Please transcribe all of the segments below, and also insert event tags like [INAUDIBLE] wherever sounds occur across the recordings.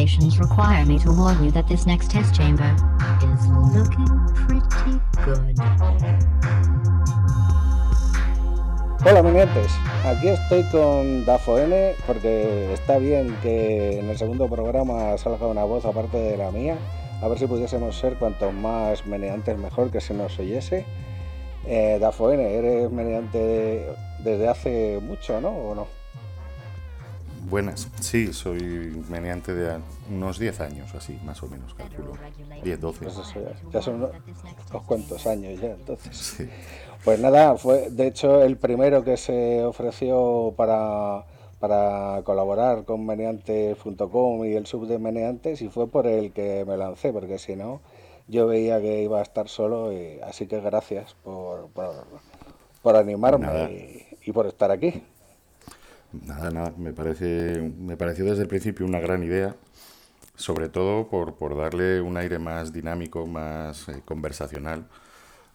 require me to warn you that this next test chamber is looking pretty good. Hola menientes, aquí estoy con Dafo N porque está bien que en el segundo programa salga una voz aparte de la mía, a ver si pudiésemos ser cuanto más meneantes mejor que se nos oyese. Eh, Dafo N, eres meneante desde hace mucho, ¿no? ¿O no? Buenas, sí, soy meneante de unos 10 años, así, más o menos, calculo. 10, 12. Pues eso ya, ya son unos, unos cuantos años ya, entonces. Sí. Pues nada, fue de hecho el primero que se ofreció para, para colaborar con meneantes.com y el sub de meneantes y fue por el que me lancé, porque si no, yo veía que iba a estar solo, y, así que gracias por, por, por animarme y por estar aquí. Nada, nada, me parece, me pareció desde el principio una gran idea, sobre todo por, por darle un aire más dinámico, más eh, conversacional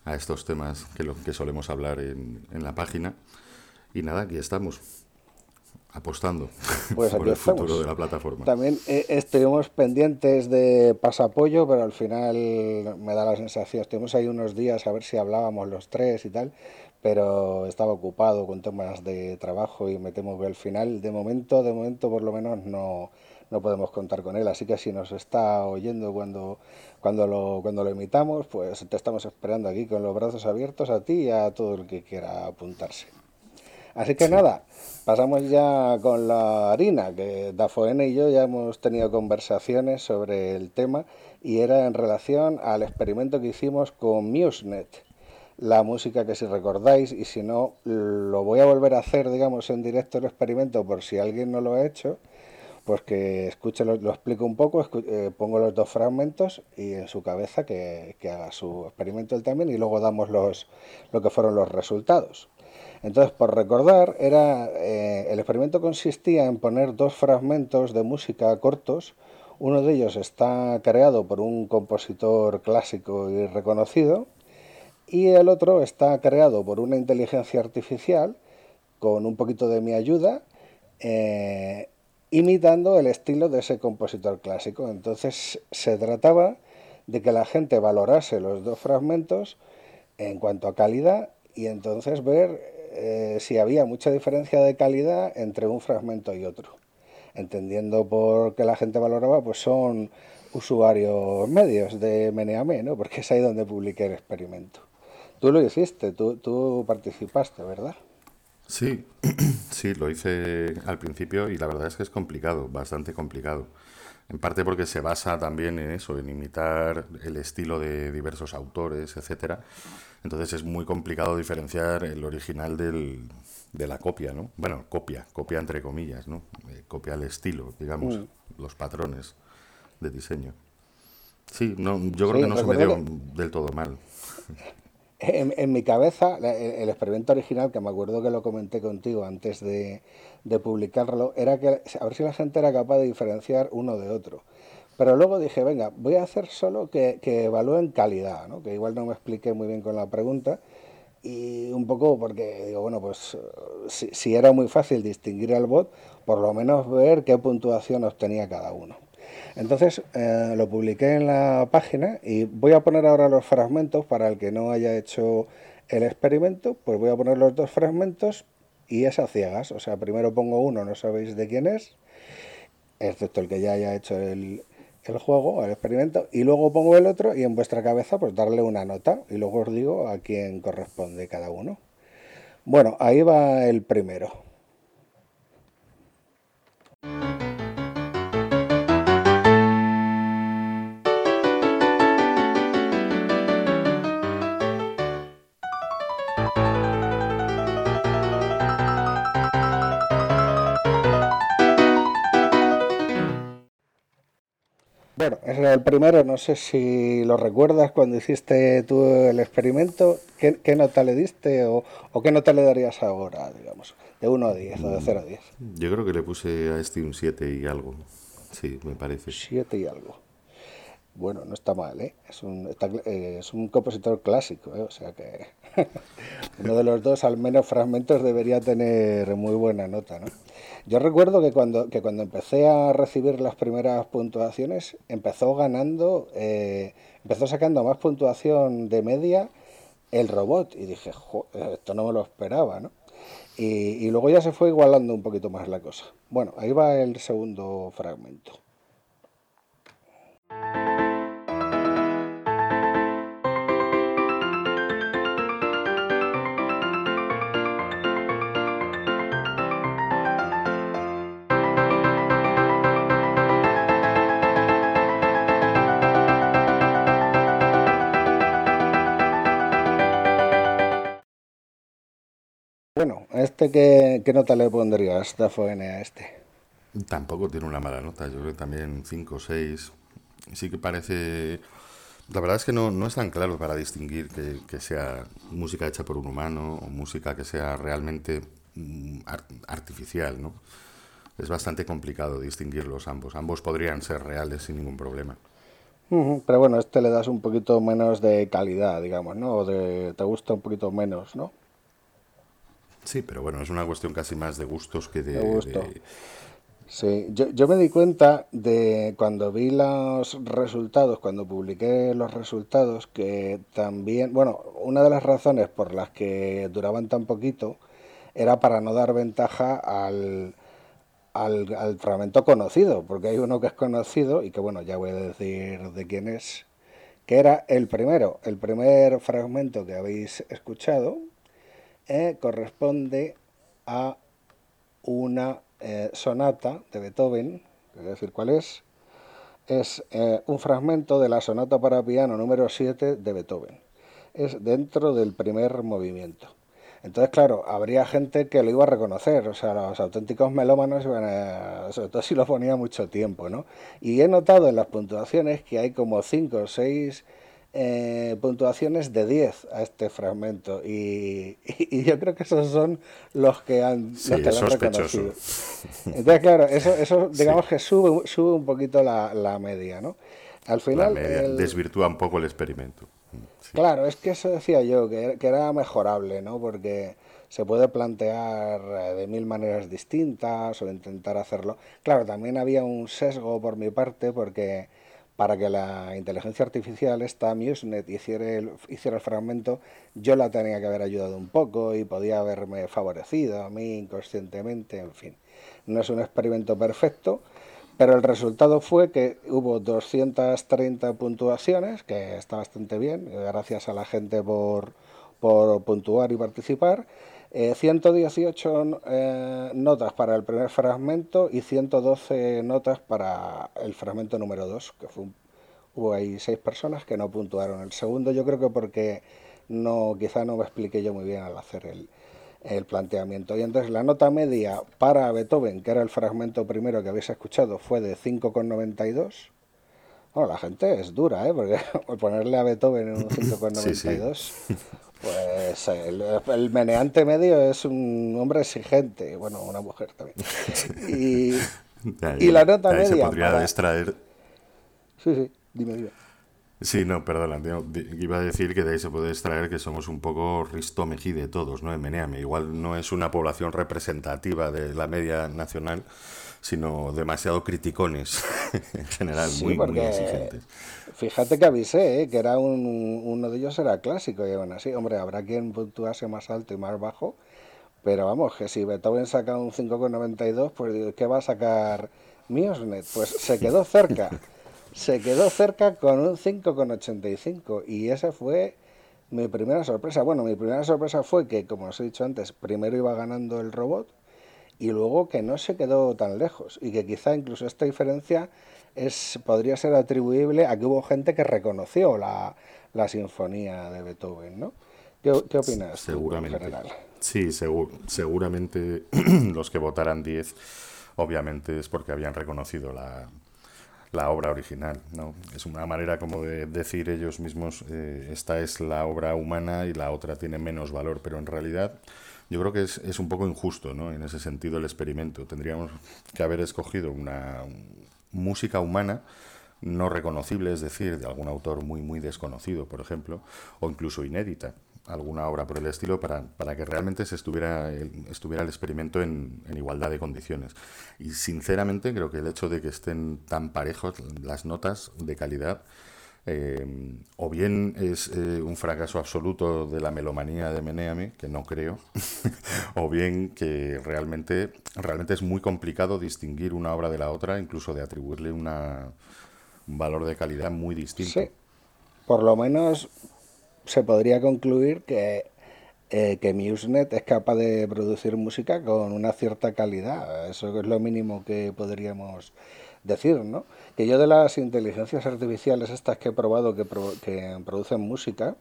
a estos temas que, lo, que solemos hablar en, en la página. Y nada, aquí estamos, apostando [LAUGHS] Pues por el futuro estamos. de la plataforma. También eh, estuvimos pendientes de pasapollo, pero al final me da la sensación, estuvimos ahí unos días a ver si hablábamos los tres y tal, pero estaba ocupado con temas de trabajo y me temo que al final, de momento, de momento por lo menos no, no podemos contar con él. Así que si nos está oyendo cuando, cuando, lo, cuando lo emitamos, pues te estamos esperando aquí con los brazos abiertos a ti y a todo el que quiera apuntarse. Así que nada, pasamos ya con la harina, que Dafoene y yo ya hemos tenido conversaciones sobre el tema y era en relación al experimento que hicimos con MuseNet, la música que si recordáis y si no, lo voy a volver a hacer, digamos, en directo el experimento por si alguien no lo ha hecho, pues que escuche, lo, explico un poco, eh, pongo los dos fragmentos y en su cabeza que, que haga su experimento él también y luego damos los, lo que fueron los resultados. Entonces, por recordar, era eh, el experimento consistía en poner dos fragmentos de música cortos. Uno de ellos está creado por un compositor clásico y reconocido y el otro está creado por una inteligencia artificial con un poquito de mi ayuda, eh, imitando el estilo de ese compositor clásico. Entonces se trataba de que la gente valorase los dos fragmentos en cuanto a calidad y entonces ver eh, si había mucha diferencia de calidad entre un fragmento y otro. Entendiendo por qué la gente valoraba, pues son usuarios medios de Meneame, ¿no? Porque es ahí donde publiqué el experimento. Tú lo hiciste, tú, tú participaste, ¿verdad? Sí, [CLEARS THROAT] sí, lo hice al principio y la verdad es que es complicado, bastante complicado. En parte porque se basa también en eso, en imitar el estilo de diversos autores, etcétera. Entonces es muy complicado diferenciar el original del, de la copia, ¿no? Bueno, copia, copia entre comillas, ¿no? Eh, copia el estilo, digamos, Mm. los patrones de diseño. Sí, no, yo creo Sí, que no se me dio del todo mal. En, mi cabeza, el, experimento original, que me acuerdo que lo comenté contigo antes de, de publicarlo, era que a ver si la gente era capaz de diferenciar uno de otro. Pero luego dije, venga, voy a hacer solo que, que evalúen calidad, ¿no? que igual no me expliqué muy bien con la pregunta. Y un poco porque digo, bueno, pues si, si era muy fácil distinguir al bot, por lo menos ver qué puntuación obtenía cada uno. Entonces eh, lo publiqué en la página y voy a poner ahora los fragmentos para el que no haya hecho el experimento, pues voy a poner los dos fragmentos y es a ciegas. O sea, primero pongo uno, no sabéis de quién es, excepto el que ya haya hecho el, el juego, el experimento, y luego pongo el otro y en vuestra cabeza pues darle una nota y luego os digo a quién corresponde cada uno. Bueno, ahí va el primero. El primero, no sé si lo recuerdas cuando hiciste tú el experimento, ¿qué, qué nota le diste o, o qué nota le darías ahora, digamos, de 1 a 10 o de 0 a 10? Yo creo que le puse a este un 7 y algo. Sí, me parece. 7 y algo. bueno, no está mal, ¿eh? Es un, eh, es un compositor clásico, ¿eh? O sea que [LAUGHS] uno de los dos, al menos fragmentos, debería tener muy buena nota, ¿no? Yo recuerdo que cuando, que cuando empecé a recibir las primeras puntuaciones, empezó ganando, eh, empezó sacando más puntuación de media el robot. Y dije, esto no me lo esperaba, ¿no? Y, y luego ya se fue igualando un poquito más la cosa. Bueno, ahí va el segundo fragmento. ¿Este qué, qué nota le pondrías, Dafone, a este? Tampoco tiene una mala nota, yo creo que también 5 o 6. Sí que parece... La verdad es que no, no es tan claro para distinguir que, que, sea música hecha por un humano o música que sea realmente mm, artificial, ¿no? Es bastante complicado distinguirlos ambos. Ambos podrían ser reales sin ningún problema. Pero bueno, este le das un poquito menos de calidad, digamos, ¿no? O de, te gusta un poquito menos, ¿no? Sí, pero bueno, es una cuestión casi más de gustos que de... de gusto. Sí, yo, yo, me di cuenta de cuando vi los resultados, cuando publiqué los resultados, que también, bueno, una de las razones por las que duraban tan poquito era para no dar ventaja al, al, al fragmento conocido, porque hay uno que es conocido y que, bueno, ya voy a decir de quién es, que era el primero, el primer fragmento que habéis escuchado, eh, corresponde a una eh, sonata de Beethoven, voy decir cuál es, es eh, un fragmento de la sonata para piano número 7 de Beethoven. Es dentro del primer movimiento. Entonces, claro, habría gente que lo iba a reconocer, o sea, los auténticos melómanos iban a, sobre todo si lo ponía mucho tiempo, ¿no? Y he notado en las puntuaciones que hay como 5 o 6 eh, puntuaciones de 10 a este fragmento y, y, yo creo que esos son los que han, sí, los que han reconocido. Entonces, claro, eso, eso [LAUGHS] digamos sí. que sube, sube un poquito la, la, media, ¿no? Al final... La media el... desvirtúa un poco el experimento. Sí. Claro, es que eso decía yo, que, que era mejorable, ¿no? Porque se puede plantear eh, de mil maneras distintas o intentar hacerlo. Claro, también había un sesgo por mi parte porque para que la inteligencia artificial, esta MuseNet, hiciera el, hiciera el fragmento, yo la tenía que haber ayudado un poco y podía haberme favorecido a mí inconscientemente, en fin. No es un experimento perfecto, pero el resultado fue que hubo 230 puntuaciones, que está bastante bien, gracias a la gente por, por puntuar y participar, eh, 118 eh, notas para el primer fragmento y 112 notas para el fragmento número 2, que fue un, hubo ahí seis personas que no puntuaron. El segundo yo creo que porque no quizá no me expliqué yo muy bien al hacer el, el planteamiento. Y entonces la nota media para Beethoven, que era el fragmento primero que habéis escuchado, fue de 5,92. Bueno, la gente es dura, ¿eh? Porque [LAUGHS] ponerle a Beethoven en un 5,92... [LAUGHS] sí, sí. Pues el, el, meneante medio es un hombre exigente, bueno, una mujer también. Y, [LAUGHS] y la nota media. Se podría para... extraer. Sí, sí, dime, dime. Sí, no, perdona, iba a decir que de ahí se puede extraer que somos un poco Risto de todos, ¿no? En Meneame. Igual no es una población representativa de la media nacional, sino demasiado criticones [LAUGHS] en general, sí, muy, muy exigentes. Fíjate que avisé, ¿eh? que era un, uno de ellos era clásico, y aún así, hombre, habrá quien puntuase más alto y más bajo, pero vamos, que si Beethoven saca un 5,92, pues ¿qué va a sacar Miosnet? Pues se quedó cerca, [LAUGHS] se quedó cerca con un 5,85 y esa fue mi primera sorpresa. Bueno, mi primera sorpresa fue que, como os he dicho antes, primero iba ganando el robot, y luego que no se quedó tan lejos y que quizá incluso esta diferencia es, podría ser atribuible a que hubo gente que reconoció la, la sinfonía de Beethoven, ¿no? ¿Qué, qué opinas seguramente. Tú, en general? Sí, segur, seguramente [CLEARS THROAT] los que votaran 10 obviamente es porque habían reconocido la, la obra original. ¿no? Es una manera como de decir ellos mismos, eh, esta es la obra humana y la otra tiene menos valor, pero en realidad yo creo que es, es un poco injusto ¿no? en ese sentido el experimento. Tendríamos que haber escogido una música humana no reconocible, es decir, de algún autor muy, muy desconocido, por ejemplo, o incluso inédita, alguna obra por el estilo, para, para que realmente se estuviera el, estuviera el experimento en, en, igualdad de condiciones. Y sinceramente creo que el hecho de que estén tan parejos las notas de calidad, eh, o bien es eh, un fracaso absoluto de la melomanía de Meneame, que no creo, [LAUGHS] o bien que realmente, realmente es muy complicado distinguir una obra de la otra, incluso de atribuirle una, un valor de calidad muy distinto. Sí, por lo menos se podría concluir que, eh, que MuseNet es capaz de producir música con una cierta calidad. Eso es lo mínimo que podríamos decir, ¿no? Que yo de las inteligencias artificiales estas que he probado que, que producen música,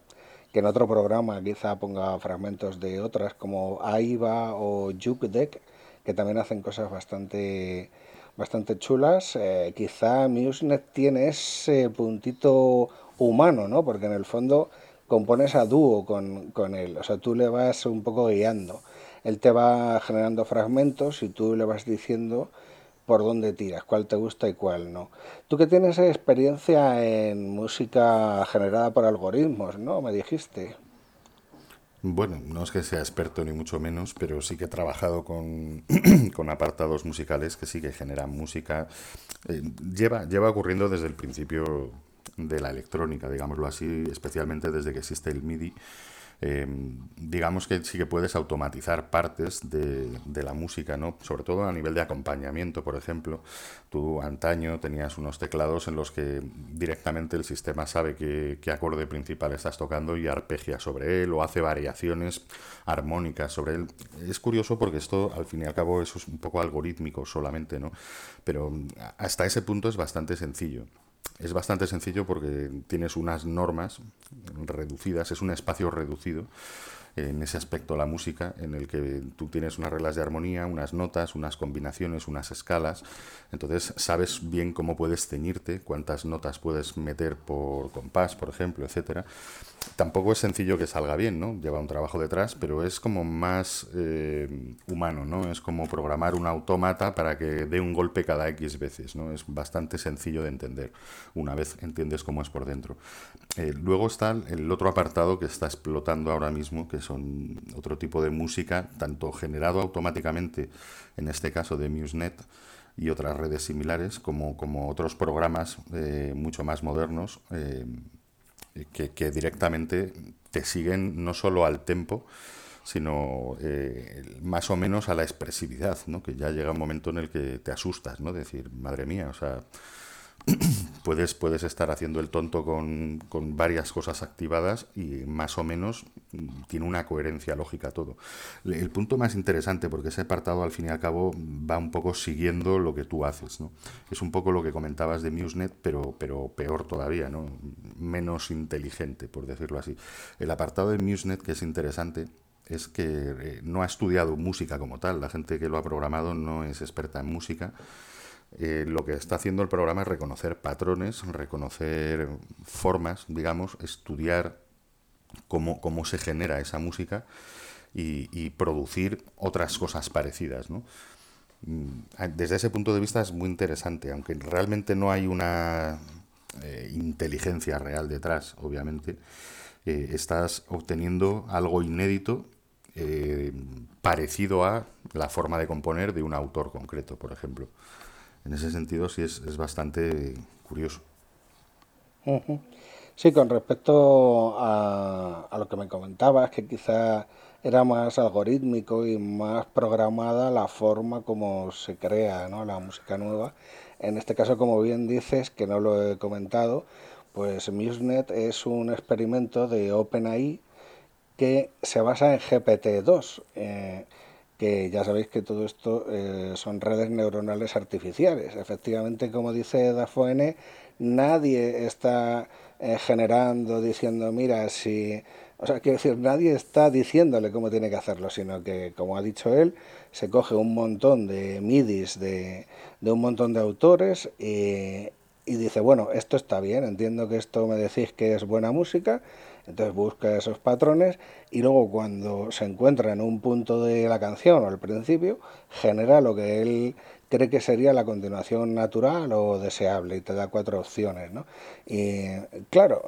que en otro programa quizá ponga fragmentos de otras como AIVA o JukeDeck, que también hacen cosas bastante bastante chulas, eh, quizá MuseNet tiene ese puntito humano, ¿no? Porque en el fondo compones a dúo con, con él, o sea, tú le vas un poco guiando. Él te va generando fragmentos y tú le vas diciendo por dónde tiras, cuál te gusta y cuál no. Tú que tienes experiencia en música generada por algoritmos, ¿no? Me dijiste. Bueno, no es que sea experto ni mucho menos, pero sí que he trabajado con, [CLEARS THROAT] con apartados musicales que sí que generan música. Eh, lleva, lleva ocurriendo desde el principio de la electrónica, digámoslo así, especialmente desde que existe el MIDI. Eh, digamos que sí que puedes automatizar partes de, de, la música, ¿no? sobre todo a nivel de acompañamiento, por ejemplo. Tú antaño tenías unos teclados en los que directamente el sistema sabe qué, qué acorde principal estás tocando y arpegia sobre él o hace variaciones armónicas sobre él. Es curioso porque esto, al fin y al cabo, eso es un poco algorítmico solamente, ¿no? pero hasta ese punto es bastante sencillo. Es bastante sencillo porque tienes unas normas reducidas, es un espacio reducido en ese aspecto la música, en el que tú tienes unas reglas de armonía, unas notas, unas combinaciones, unas escalas, entonces sabes bien cómo puedes ceñirte, cuántas notas puedes meter por compás, por ejemplo, etcétera. Tampoco es sencillo que salga bien, ¿no? Lleva un trabajo detrás, pero es como más eh, humano, ¿no? Es como programar un autómata para que dé un golpe cada X veces, ¿no? Es bastante sencillo de entender una vez entiendes cómo es por dentro. Eh, luego está el otro apartado que está explotando ahora mismo, que son otro tipo de música, tanto generado automáticamente, en este caso de MuseNet, y otras redes similares, como, como otros programas eh, mucho más modernos eh, que, que, directamente te siguen no solo al tempo, sino eh, más o menos a la expresividad, ¿no? que ya llega un momento en el que te asustas, ¿no? decir, madre mía, o sea, [CLEARS THROAT] puedes, puedes estar haciendo el tonto con, con, varias cosas activadas y más o menos tiene una coherencia lógica todo. El punto más interesante, porque ese apartado al fin y al cabo va un poco siguiendo lo que tú haces. ¿no? Es un poco lo que comentabas de MuseNet, pero, pero peor todavía, ¿no? menos inteligente, por decirlo así. El apartado de MuseNet, que es interesante, es que eh, no ha estudiado música como tal. La gente que lo ha programado no es experta en música eh, lo que está haciendo el programa es reconocer patrones, reconocer formas, digamos, estudiar cómo, cómo se genera esa música y, producir otras cosas parecidas. ¿no? Mm, desde ese punto de vista es muy interesante, aunque realmente no hay una eh, inteligencia real detrás, obviamente, eh, estás obteniendo algo inédito parecido a la forma de componer de un autor concreto, por ejemplo en ese sentido sí es, es bastante curioso. Sí, con respecto a, a, lo que me comentabas, que quizá era más algorítmico y más programada la forma como se crea ¿no? la música nueva. En este caso, como bien dices, que no lo he comentado, pues MuseNet es un experimento de OpenAI que se basa en GPT-2. Eh, ya sabéis que todo esto eh, son redes neuronales artificiales. Efectivamente, como dice Dafoene, nadie está eh, generando, diciendo, mira, si... O sea, quiero decir, nadie está diciéndole cómo tiene que hacerlo, sino que, como ha dicho él, se coge un montón de midis de, de un montón de autores y, y dice, bueno, esto está bien, entiendo que esto me decís que es buena música, entonces busca esos patrones y luego cuando se encuentra en un punto de la canción o al principio, genera lo que él cree que sería la continuación natural o deseable y te da cuatro opciones, ¿no? Y claro,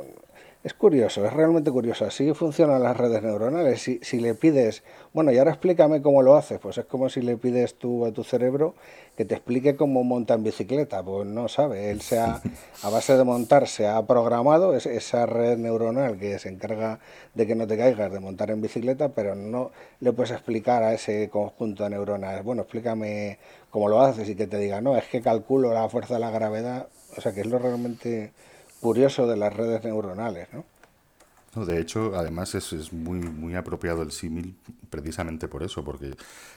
es curioso, es realmente curioso. Así funcionan las redes neuronales. Si, si, le pides, bueno, y ahora explícame cómo lo haces, pues es como si le pides tú a tu cerebro que te explique cómo monta en bicicleta. Pues no sabe, él se ha, [LAUGHS] a base de montar, se ha programado es, esa red neuronal que se encarga de que no te caigas de montar en bicicleta, pero no le puedes explicar a ese conjunto de neuronas, bueno, explícame cómo lo haces y que te diga, no, es que calculo la fuerza de la gravedad, o sea que es lo realmente curioso de las redes neuronales, ¿no? de hecho, además es, es, muy, muy apropiado el símil precisamente por eso, porque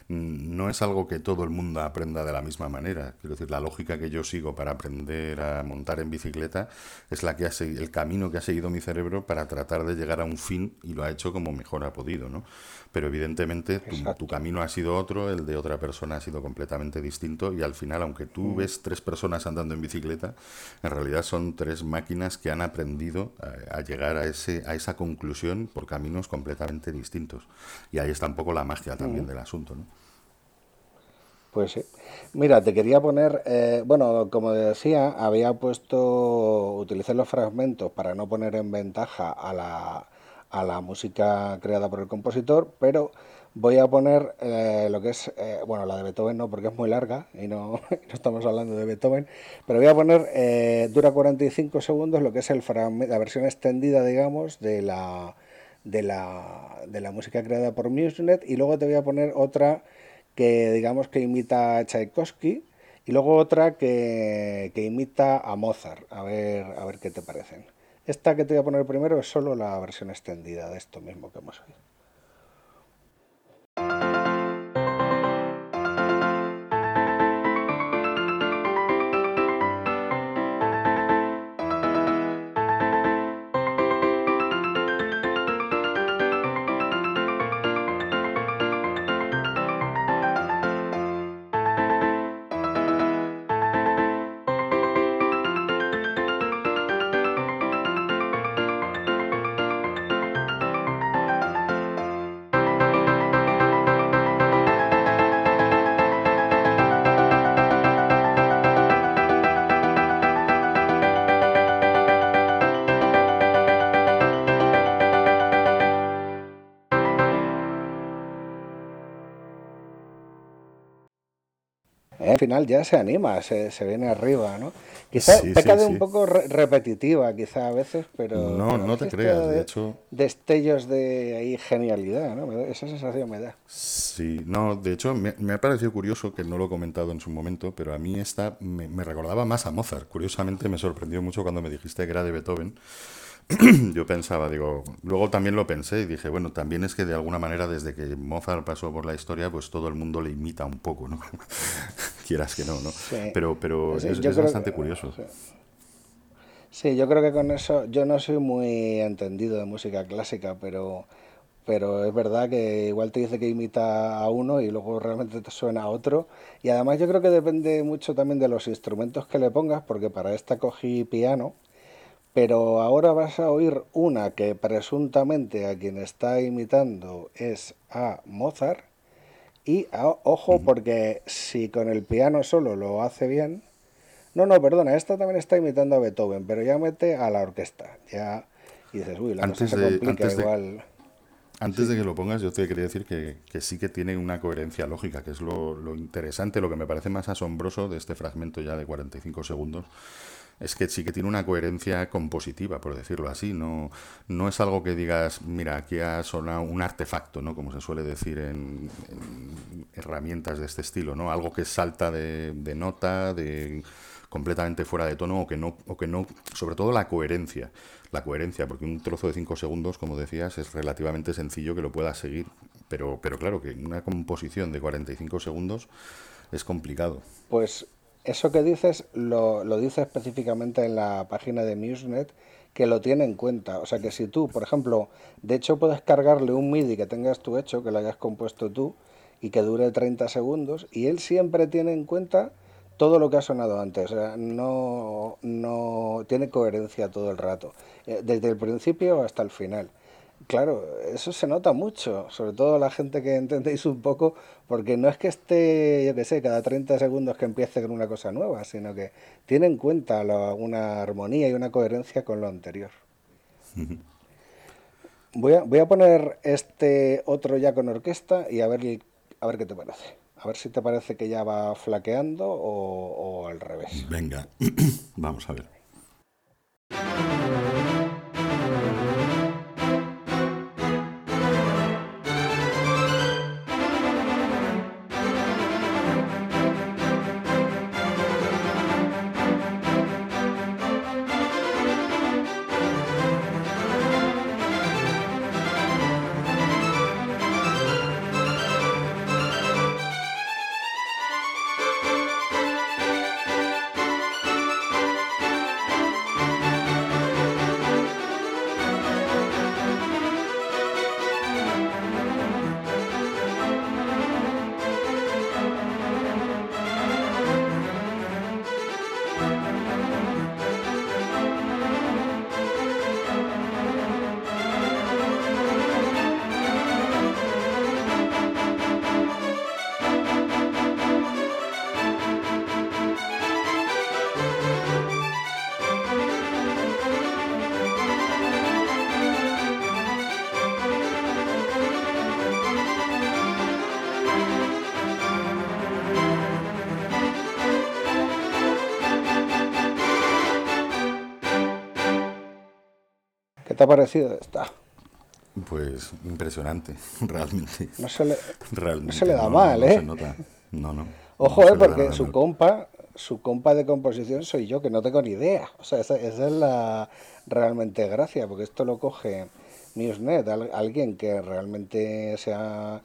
no es algo que todo el mundo aprenda de la misma manera. Quiero decir, la lógica que yo sigo para aprender a montar en bicicleta es la que ha el camino que ha seguido mi cerebro para tratar de llegar a un fin y lo ha hecho como mejor ha podido, ¿no? Pero evidentemente tu, camino ha sido otro, el de otra persona ha sido completamente distinto y al final, aunque tú mm. ves tres personas andando en bicicleta, en realidad son tres máquinas que han aprendido a, llegar a, ese, a esa conclusión por caminos completamente distintos. Y ahí está un poco la magia también mm. del asunto, ¿no? Pues sí. Mira, te quería poner, eh, bueno, como decía, había puesto, utilicé los fragmentos para no poner en ventaja a la, a la música creada por el compositor, pero voy a poner eh, lo que es, eh, bueno, la de Beethoven no, porque es muy larga y no, [LAUGHS] estamos hablando de Beethoven, pero voy a poner, eh, dura 45 segundos, lo que es el la versión extendida, digamos, de la, de la, de la música creada por MuseNet, y luego te voy a poner otra que, digamos, que imita a Tchaikovsky, y luego otra que, que imita a Mozart, a ver, a ver qué te parecen. Esta que te voy a poner primero es solo la versión extendida de esto mismo que hemos oído. Final ya se anima, se, se viene arriba, ¿no? Quizá peca de un poco repetitiva, quizá a veces, pero... No, no te creas, de, hecho... Destellos de ahí genialidad, ¿no? Esa sensación me da. Sí, no, de hecho me, me, ha parecido curioso, que no lo he comentado en su momento, pero a mí esta me, me recordaba más a Mozart. Curiosamente me sorprendió mucho cuando me dijiste que era de Beethoven [CLEARS THROAT] yo pensaba, digo, luego también lo pensé y dije, bueno, también es que de alguna manera desde que Mozart pasó por la historia, pues todo el mundo le imita un poco, ¿no? [LAUGHS] Quieras que no, ¿no? Pero, pero es, bastante curioso. Sí. yo creo que con eso, yo no soy muy entendido de música clásica, pero, pero es verdad que igual te dice que imita a uno y luego realmente te suena a otro. Y además yo creo que depende mucho también de los instrumentos que le pongas, porque para esta cogí piano pero ahora vas a oír una que presuntamente a quien está imitando es a Mozart. Y ojo, porque si con el piano solo lo hace bien. No, no, perdona, esta también está imitando a Beethoven, pero ya mete a la orquesta. Ya y dices, uy, la antes cosa se complica antes igual. De, antes de que lo pongas, yo te quería decir que, que sí que tiene una coherencia lógica, que es lo, lo interesante, lo que me parece más asombroso de este fragmento ya de 45 segundos es que sí que tiene una coherencia compositiva, por decirlo así. No, no es algo que digas, mira, aquí ha sonado un artefacto, ¿no? Como se suele decir en, herramientas de este estilo, ¿no? Algo que salta de, nota, de completamente fuera de tono o que no, o que no, sobre todo la coherencia. La coherencia, porque un trozo de cinco segundos, como decías, es relativamente sencillo que lo puedas seguir. Pero, pero claro, que una composición de 45 segundos es complicado. Pues eso que dices lo, lo dice específicamente en la página de MuseNet que lo tiene en cuenta. O sea que si tú, por ejemplo, de hecho puedes cargarle un MIDI que tengas tú hecho, que lo hayas compuesto tú y que dure 30 segundos y él siempre tiene en cuenta todo lo que ha sonado antes. O sea, no, no tiene coherencia todo el rato, eh, desde el principio hasta el final. Claro, eso se nota mucho, sobre todo la gente que entendéis un poco, porque no es que esté, yo qué sé, cada 30 segundos que empiece con una cosa nueva, sino que tiene en cuenta una armonía y una coherencia con lo anterior. [LAUGHS] Voy a, voy a poner este otro ya con orquesta y a ver, a ver qué te parece. A ver si te parece que ya va flaqueando o, o al revés. Venga, [CLEARS THROAT] vamos a ver. Te ha parecido esta? Pues impresionante, [LAUGHS] realmente. No se le, Realmente. no se le da no- mal, no ¿eh? se nota. No, no. Ojo, eh, porque su mal. compa, su compa de composición soy yo, que no tengo ni idea. O sea, esa, esa es la realmente gracia, porque esto lo coge Musenet, al- alguien que realmente sea,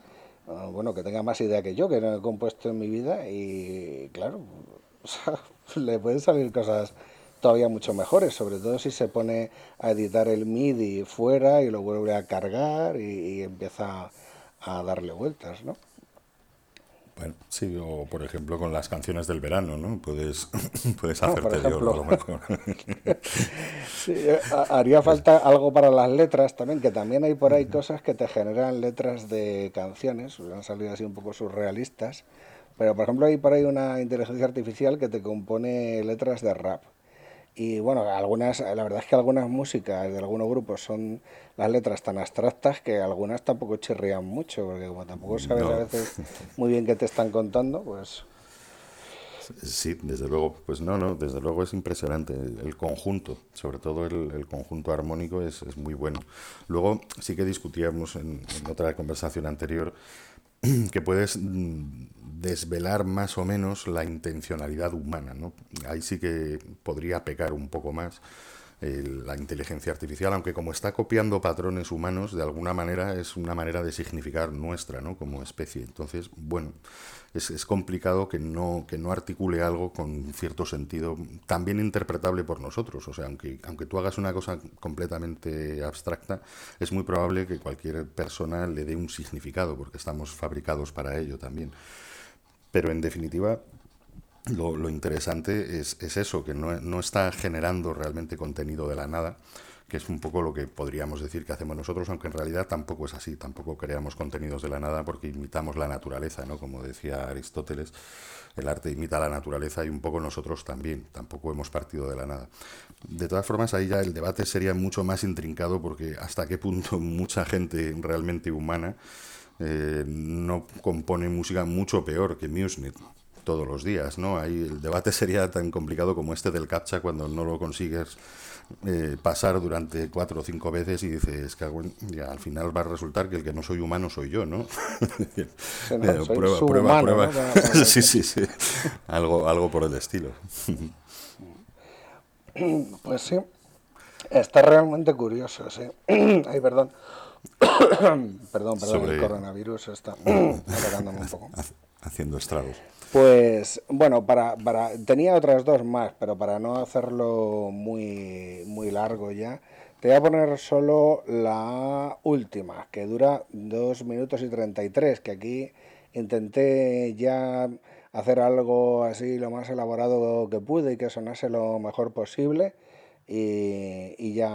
ah, bueno, que tenga más idea que yo, que no he compuesto en mi vida, y claro, [LAUGHS] o sea, le pueden salir cosas todavía mucho mejores, sobre todo si se pone a editar el MIDI fuera y lo vuelve a cargar y, y empieza a darle vueltas, ¿no? Bueno, sí, o por ejemplo con las canciones del verano, ¿no? Puedes, [LAUGHS] puedes Ah, hacerte oro a lo mejor. [LAUGHS] Sí, eh, ha- haría falta algo para las letras también, que también hay por ahí cosas que te generan letras de canciones, han salido así un poco surrealistas, pero por ejemplo hay por ahí una inteligencia artificial que te compone letras de rap. Y bueno, algunas, la verdad es que algunas músicas de algunos grupos son las letras tan abstractas que algunas tampoco chirrían mucho, porque como tampoco sabes a veces [LAUGHS] muy bien qué te están contando, pues Sí, desde luego. Pues no, no, desde luego es impresionante. El, el conjunto, sobre todo el, el conjunto armónico, es, es muy bueno. Luego sí que discutíamos en, en otra conversación anterior [CLEARS THROAT] que puedes mm, desvelar más o menos la intencionalidad humana, ¿no? Ahí sí que podría pecar un poco más la inteligencia artificial, aunque como está copiando patrones humanos, de alguna manera es una manera de significar nuestra, ¿no? Como especie. Entonces, bueno, es, es complicado que no, que no articule algo con cierto sentido también interpretable por nosotros. O sea, aunque, aunque tú hagas una cosa completamente abstracta, es muy probable que cualquier persona le dé un significado, porque estamos fabricados para ello también. Pero en definitiva, lo, interesante es, es eso, que no, no está generando realmente contenido de la nada, que es un poco lo que podríamos decir que hacemos nosotros, aunque en realidad tampoco es así, tampoco creamos contenidos de la nada porque imitamos la naturaleza, ¿no? Como decía Aristóteles, el arte imita la naturaleza y un poco nosotros también, tampoco hemos partido de la nada. De todas formas, ahí ya el debate sería mucho más intrincado porque hasta qué punto [LAUGHS] mucha gente realmente humana eh, no compone música mucho peor que Musenet todos los días, ¿no? Ahí el debate [LAUGHS] sería tan complicado como este del captcha cuando no lo consigues eh, pasar durante cuatro o cinco veces y dices que al final va a resultar que el que no soy humano soy yo, ¿no? [LAUGHS] Eh, prueba, prueba, prueba. [LAUGHS] sí, sí, sí. Algo, algo por el estilo. Pues sí, está realmente curioso, sí. [CLEARS THROAT] Ay, perdón. [COUGHS] perdón, perdón, Sobre- el coronavirus está atacándome un poco. Ha- [COUGHS] Haciendo estragos. Pues bueno, para, para tenía otras dos más, pero para no hacerlo muy, muy largo ya, te voy a poner solo la última, que dura 2 minutos y 33, que aquí intenté ya hacer algo así lo más elaborado que pude y que sonase lo mejor posible. Y, ya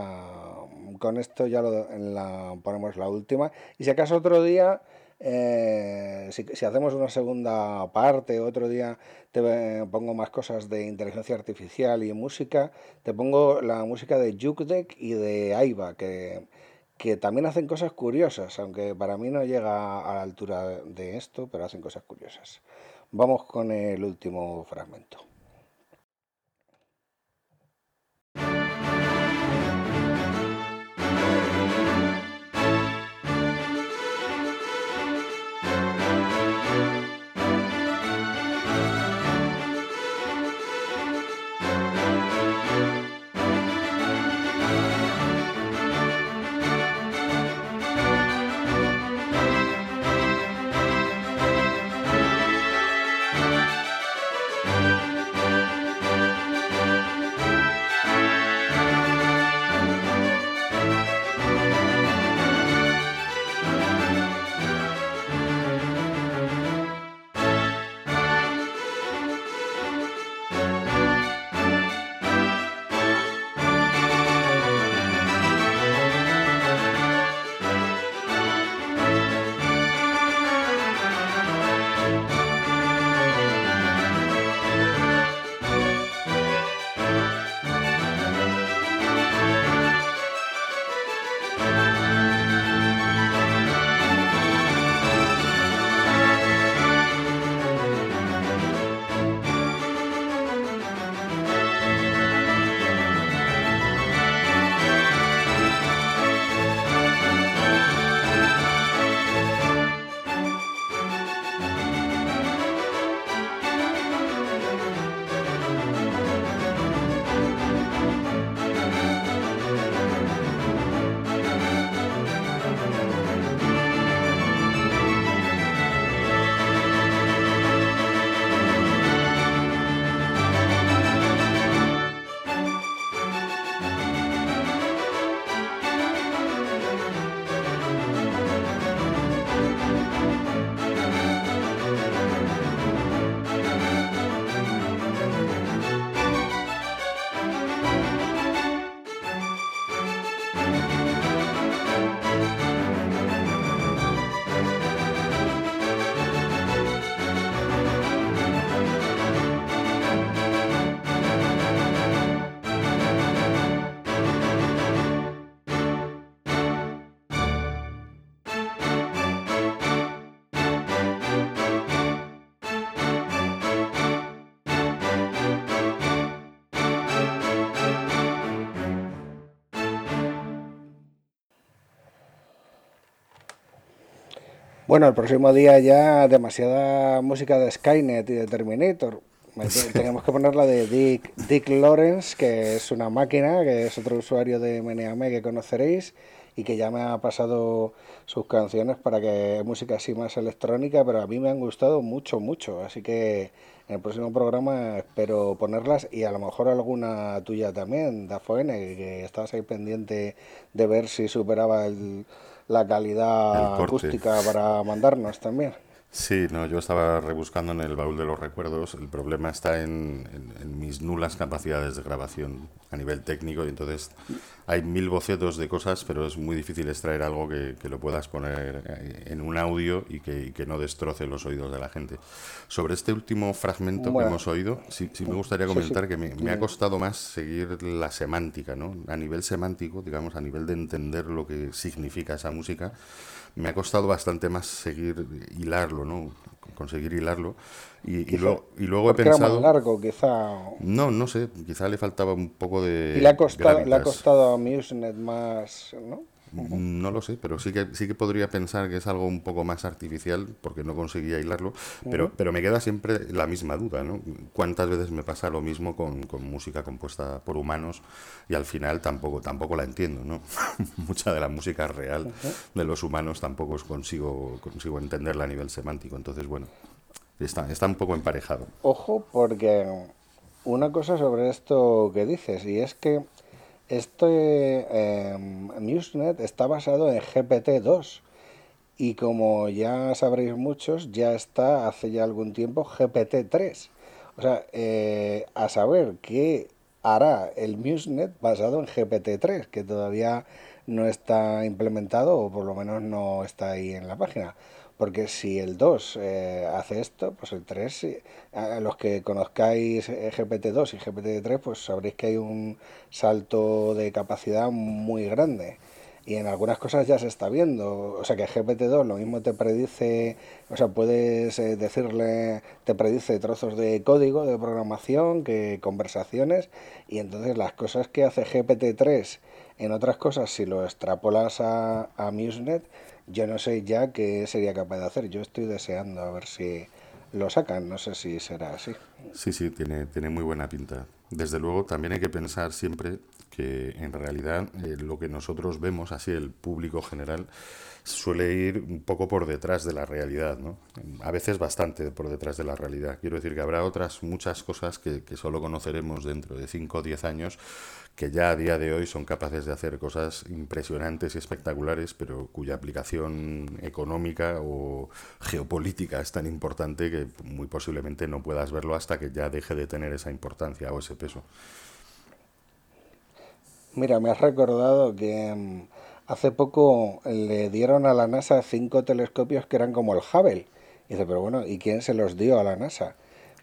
con esto ya lo, la, ponemos la última. Y si acaso otro día, eh, si, hacemos una segunda parte, otro día te pongo más cosas de inteligencia artificial y música, te pongo la música de Jukdek y de Aiba, que, que también hacen cosas curiosas, aunque para mí no llega a la altura de esto, pero hacen cosas curiosas. Vamos con el último fragmento. Bueno, el próximo día ya demasiada música de Skynet y de Terminator. Tenemos que poner la de Dick, Dick Lawrence, que es una máquina, que es otro usuario de Meneame que conoceréis y que ya me ha pasado sus canciones para que música así más electrónica, pero a mí me han gustado mucho, mucho. Así que en el próximo programa espero ponerlas y a lo mejor alguna tuya también, Dafoene, que estabas ahí pendiente de ver si superaba el la calidad acústica para mandarnos también. Sí, no, yo estaba rebuscando en el baúl de los recuerdos. El problema está en, mis nulas capacidades de grabación a nivel técnico y entonces hay mil bocetos de cosas, pero es muy difícil extraer algo que, lo puedas poner eh, en un audio y que, no destroce los oídos de la gente. Sobre este último fragmento que hemos oído, sí, me gustaría comentar que me, me, ha costado más seguir la semántica, ¿no? A nivel semántico, digamos, a nivel de entender lo que significa esa música me ha costado bastante más seguir hilarlo, ¿no? Conseguir hilarlo. Y, y, luego, y luego he pensado. Era más largo, quizá. No, no sé, quizá le faltaba un poco de. Y le ha costado, le ha costado a Musenet más, ¿no? No lo sé, pero sí que sí que podría pensar que es algo un poco más artificial porque no conseguía hilarlo, pero, pero me queda siempre la misma duda, ¿no? ¿Cuántas veces me pasa lo mismo con, música compuesta por humanos y al final tampoco tampoco la entiendo, ¿no? [LAUGHS] Mucha de la música real de los humanos tampoco consigo consigo entenderla a nivel semántico, entonces bueno, está está un poco emparejado. Ojo porque una cosa sobre esto que dices y es que este eh, Musenet está basado en GPT-2 y como ya sabréis muchos, ya está hace ya algún tiempo GPT-3. O sea, eh, a saber qué hará el MuseNet basado en GPT-3, que todavía no está implementado o por lo menos no está ahí en la página. Porque si el 2 eh, hace esto, pues el 3, a los que conozcáis GPT-2 y GPT-3, pues sabréis que hay un salto de capacidad muy grande. Y en algunas cosas ya se está viendo. O sea que GPT-2 lo mismo te predice, o sea, puedes eh, decirle, te predice trozos de código, de programación, que conversaciones. Y entonces las cosas que hace GPT-3 en otras cosas, si lo extrapolas a, a MuseNet, yo no sé ya qué sería capaz de hacer. Yo estoy deseando a ver si lo sacan. No sé si será así. Sí, sí, tiene, tiene muy buena pinta. Desde luego, también hay que pensar siempre que en realidad eh, lo que nosotros vemos, así el público general, suele ir un poco por detrás de la realidad, ¿no? A veces bastante por detrás de la realidad. Quiero decir que habrá otras muchas cosas que, que solo conoceremos dentro de 5 o 10 años que ya a día de hoy son capaces de hacer cosas impresionantes y espectaculares, pero cuya aplicación económica o geopolítica es tan importante que muy posiblemente no puedas verlo hasta que ya deje de tener esa importancia o ese peso. Mira, me has recordado que mm, hace poco le dieron a la NASA cinco telescopios que eran como el Hubble. Y dice, pero bueno, ¿y quién se los dio a la NASA?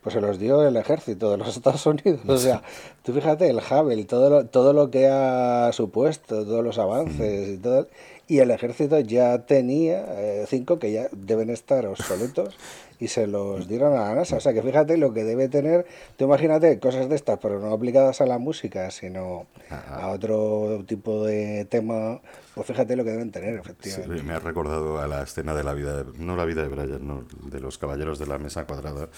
pues se los dio el ejército de los [LAUGHS] Estados Unidos. O sea, [LAUGHS] tú fíjate, el Hubble, todo lo, todo lo que ha supuesto, todos los avances y todo. Y el ejército ya tenía eh, cinco que ya deben estar obsoletos y se los dieron a la NASA. O sea que fíjate lo que debe tener. Tú imagínate cosas de estas, pero no aplicadas a la música, sino a otro tipo de tema. Pues fíjate lo que deben tener, efectivamente. Sí, me ha recordado a la escena de la vida, de, no la vida de Brian, no, de los caballeros de la mesa cuadrada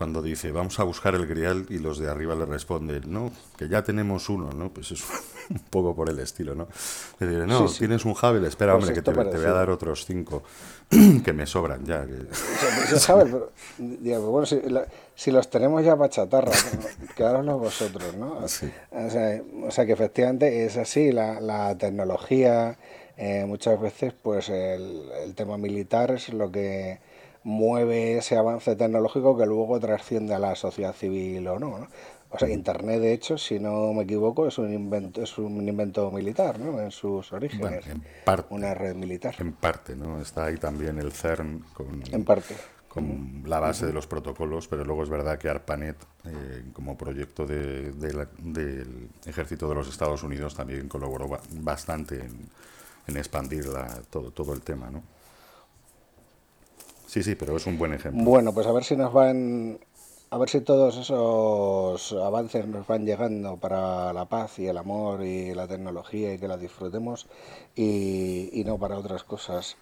cuando dice vamos a buscar el grial y los de arriba le responden no que ya tenemos uno no pues es [LAUGHS] un poco por el estilo no le diré, no sí, sí. tienes un Hubble espera pues hombre que te, te, voy a dar otros cinco [CLEARS THROAT] que me sobran ya que... pero, digo, bueno, si, la, si, los tenemos ya para chatarra [LAUGHS] quedároslos vosotros no sí. o, sea, o sea que efectivamente es así la, la tecnología eh, muchas veces pues el, el tema militar es lo que mueve ese avance tecnológico que luego trasciende a la sociedad civil o no, ¿no? O sea, Internet, de hecho, si no me equivoco, es un invento, es un invento militar, ¿no? En sus orígenes. Bueno, en parte, una red militar. En parte, ¿no? Está ahí también el CERN con, en parte. con la base de los protocolos, pero luego es verdad que ARPANET, eh, como proyecto de, de la, del ejército de los Estados Unidos, también colaboró bastante en, en expandir la, todo, todo el tema, ¿no? Sí, sí, pero es un buen ejemplo. Bueno, pues a ver si nos van, a ver si todos esos avances nos van llegando para la paz y el amor y la tecnología y que la disfrutemos y, no para otras cosas.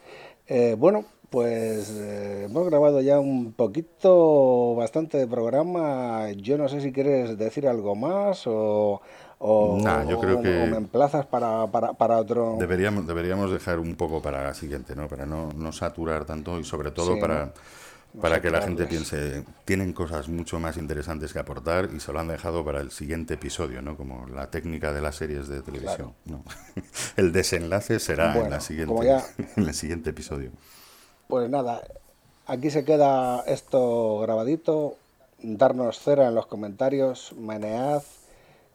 Eh, bueno, pues eh, hemos grabado ya un poquito, bastante de programa. Yo no sé si quieres decir algo más o, o, nah, yo creo o, que o me emplazas para, para, para, otro. Deberíamos, deberíamos dejar un poco para la siguiente, ¿no? Para no, no saturar tanto y sobre todo Sí, para, ¿no? para que la gente piense, tienen cosas mucho más interesantes que aportar y se lo han dejado para el siguiente episodio, ¿no? Como la técnica de las series de televisión, ¿no? [LAUGHS] El desenlace será en, la siguiente, ya- [LAUGHS] en el siguiente episodio. Pues nada, aquí se queda esto grabadito. Darnos cera en los comentarios, menead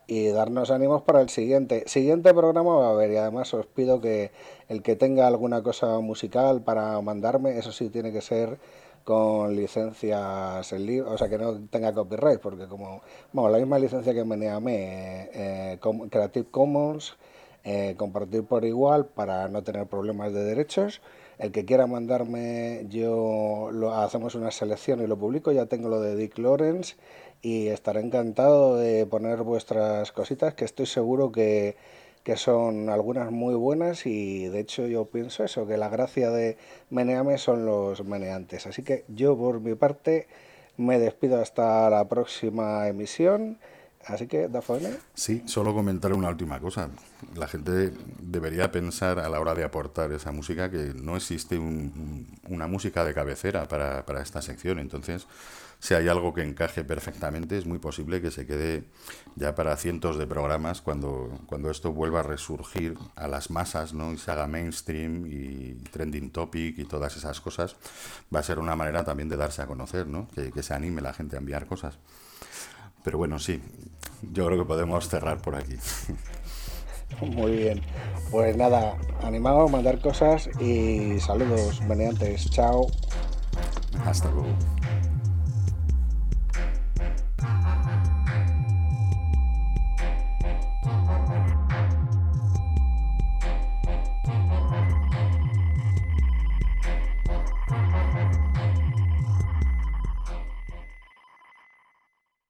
y darnos ánimos para el siguiente. Siguiente programa va a haber y además os pido que el que tenga alguna cosa musical para mandarme, eso sí tiene que ser con licencias en libre, o sea que no tenga copyright, porque como, bueno, la misma licencia que Meneame, eh, Creative Commons, eh, compartir por igual para no tener problemas de derechos. El que quiera mandarme, yo lo hacemos una selección y lo publico. Ya tengo lo de Dick Lawrence y estaré encantado de poner vuestras cositas, que estoy seguro que, que son algunas muy buenas y de hecho yo pienso eso, que la gracia de Meneame son los meneantes. Así que yo por mi parte me despido hasta la próxima emisión. Así que, Dafone, Sí, solo comentar una última cosa. La gente debería pensar a la hora de aportar esa música que no existe un- una música de cabecera para, para esta sección. Entonces, si hay algo que encaje perfectamente, es muy posible que se quede ya para cientos de programas cuando, cuando esto vuelva a resurgir a las masas ¿no? y se haga mainstream y trending topic y todas esas cosas. Va a ser una manera también de darse a conocer, ¿no? que, que se anime la gente a enviar cosas. Pero bueno, sí, yo creo que podemos cerrar por aquí. [LAUGHS] Muy bien. Pues nada, animaos, mandar cosas y saludos, mediantes. Chao. Hasta luego.